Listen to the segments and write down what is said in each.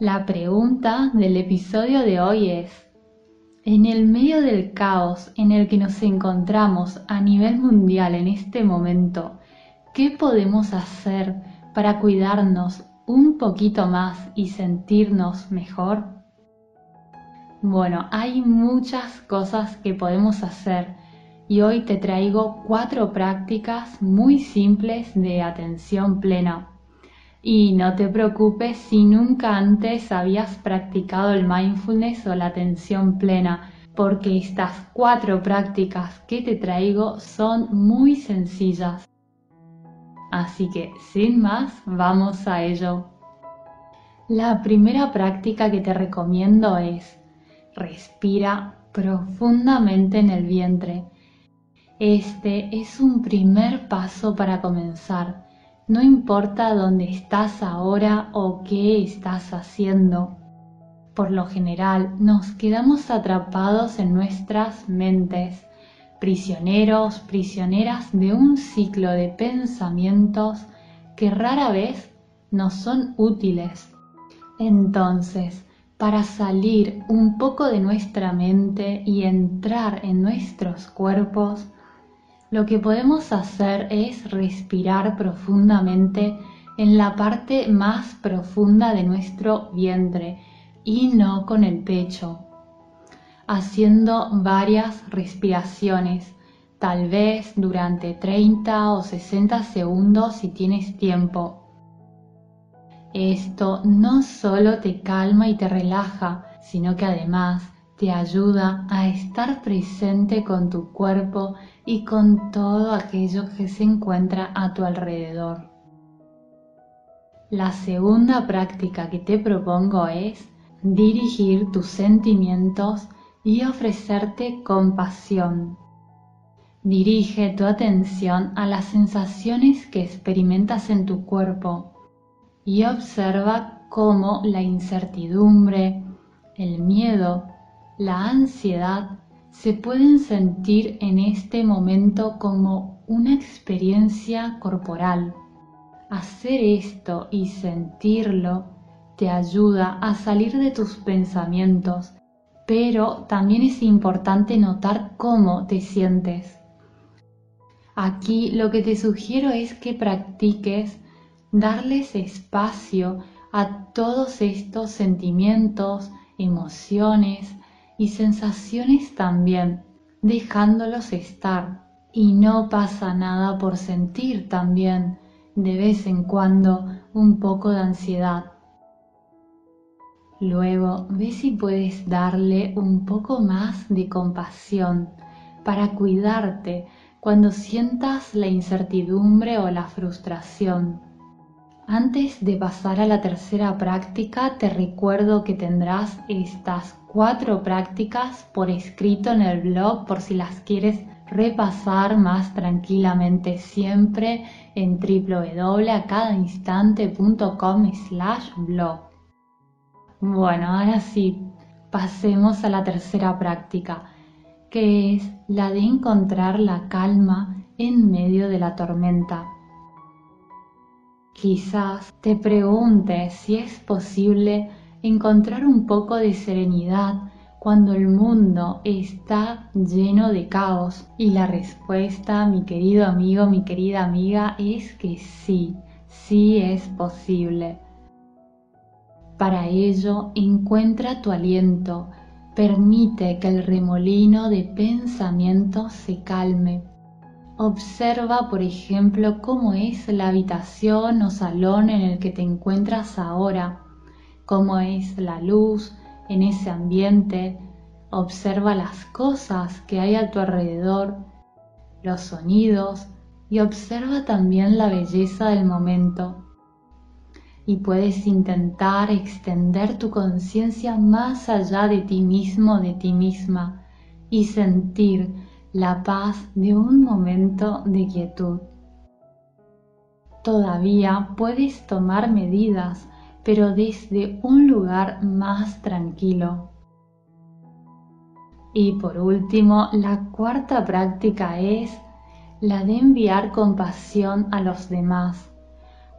La pregunta del episodio de hoy es, en el medio del caos en el que nos encontramos a nivel mundial en este momento, ¿qué podemos hacer para cuidarnos un poquito más y sentirnos mejor? Bueno, hay muchas cosas que podemos hacer y hoy te traigo cuatro prácticas muy simples de atención plena. Y no te preocupes si nunca antes habías practicado el mindfulness o la atención plena, porque estas cuatro prácticas que te traigo son muy sencillas. Así que, sin más, vamos a ello. La primera práctica que te recomiendo es Respira profundamente en el vientre. Este es un primer paso para comenzar. No importa dónde estás ahora o qué estás haciendo. Por lo general nos quedamos atrapados en nuestras mentes, prisioneros, prisioneras de un ciclo de pensamientos que rara vez nos son útiles. Entonces, para salir un poco de nuestra mente y entrar en nuestros cuerpos, lo que podemos hacer es respirar profundamente en la parte más profunda de nuestro vientre y no con el pecho, haciendo varias respiraciones, tal vez durante 30 o 60 segundos si tienes tiempo. Esto no solo te calma y te relaja, sino que además te ayuda a estar presente con tu cuerpo y con todo aquello que se encuentra a tu alrededor. La segunda práctica que te propongo es dirigir tus sentimientos y ofrecerte compasión. Dirige tu atención a las sensaciones que experimentas en tu cuerpo y observa cómo la incertidumbre, el miedo, la ansiedad se pueden sentir en este momento como una experiencia corporal. Hacer esto y sentirlo te ayuda a salir de tus pensamientos, pero también es importante notar cómo te sientes. Aquí lo que te sugiero es que practiques darles espacio a todos estos sentimientos, emociones y sensaciones también, dejándolos estar. Y no pasa nada por sentir también de vez en cuando un poco de ansiedad. Luego ve si puedes darle un poco más de compasión para cuidarte cuando sientas la incertidumbre o la frustración antes de pasar a la tercera práctica, te recuerdo que tendrás estas cuatro prácticas por escrito en el blog por si las quieres repasar más tranquilamente siempre en www.acadainstante.com slash blog. Bueno, ahora sí, pasemos a la tercera práctica, que es la de encontrar la calma en medio de la tormenta. Quizás te preguntes si es posible encontrar un poco de serenidad cuando el mundo está lleno de caos. Y la respuesta, mi querido amigo, mi querida amiga, es que sí, sí es posible. Para ello, encuentra tu aliento, Permite que el remolino de pensamientos se calme. Observa, por ejemplo, cómo es la habitación o salón en el que te encuentras ahora, cómo es la luz en ese ambiente. Observa las cosas que hay a tu alrededor, los sonidos y observa también la belleza del momento y puedes intentar extender tu conciencia más allá de ti mismo, de ti misma y sentir la paz de un momento de quietud. Todavía puedes tomar medidas, pero desde un lugar más tranquilo. Y por último, la cuarta práctica es la de enviar compasión a los demás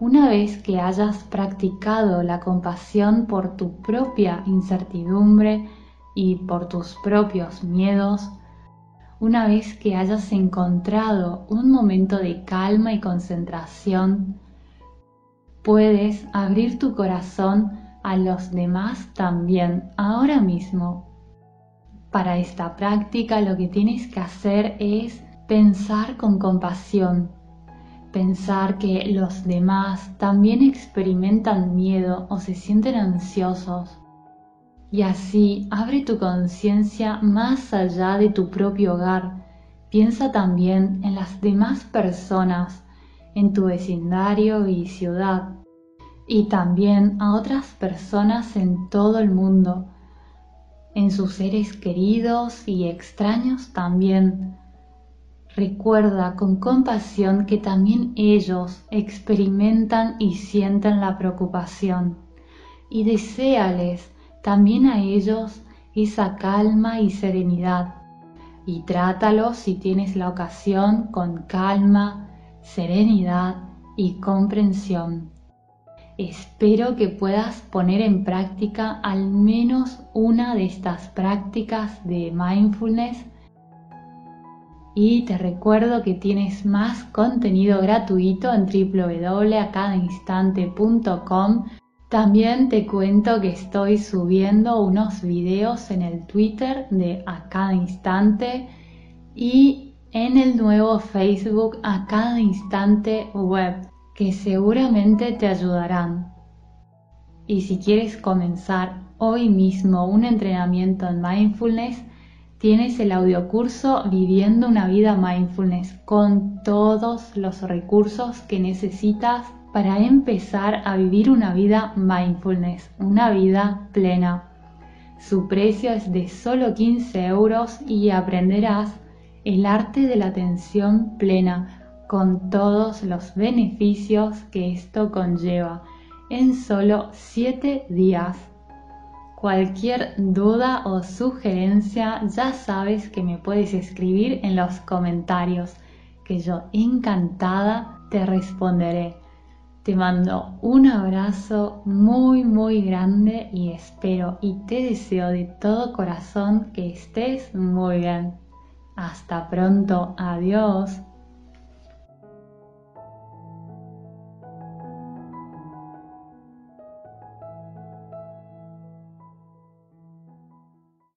una vez que hayas practicado la compasión por tu propia incertidumbre y por tus propios miedos, una vez que hayas encontrado un momento de calma y concentración, puedes abrir tu corazón a los demás también ahora mismo. Para esta práctica lo que tienes que hacer es pensar con compasión Pensar que los demás también experimentan miedo o se sienten ansiosos. Y así abre tu conciencia más allá de tu propio hogar. Piensa también en las demás personas, en tu vecindario y ciudad, y también a otras personas en todo el mundo, en sus seres queridos y extraños también. Recuerda con compasión que también ellos experimentan y sienten la preocupación. Y deséales también a ellos esa calma y serenidad y trátalos si tienes la ocasión con calma, serenidad y comprensión. Espero que puedas poner en práctica al menos una de estas prácticas de mindfulness y te recuerdo que tienes más contenido gratuito en www.acadainstante.com. También te cuento que estoy subiendo unos videos en el Twitter de A Cada Instante y en el nuevo Facebook A Cada Instante Web, que seguramente te ayudarán. Y si quieres comenzar hoy mismo un entrenamiento en mindfulness, tienes el audiocurso Viviendo una vida mindfulness con todos los recursos que necesitas para empezar a vivir una vida mindfulness, una vida plena. Su precio es de solo 15 euros y aprenderás el arte de la atención plena con todos los beneficios que esto conlleva en solo 7 días. Cualquier duda o sugerencia ya sabes que me puedes escribir en los comentarios, que yo encantada te responderé. Te mando un abrazo muy muy grande y espero y te deseo de todo corazón que estés muy bien. Hasta pronto, adiós.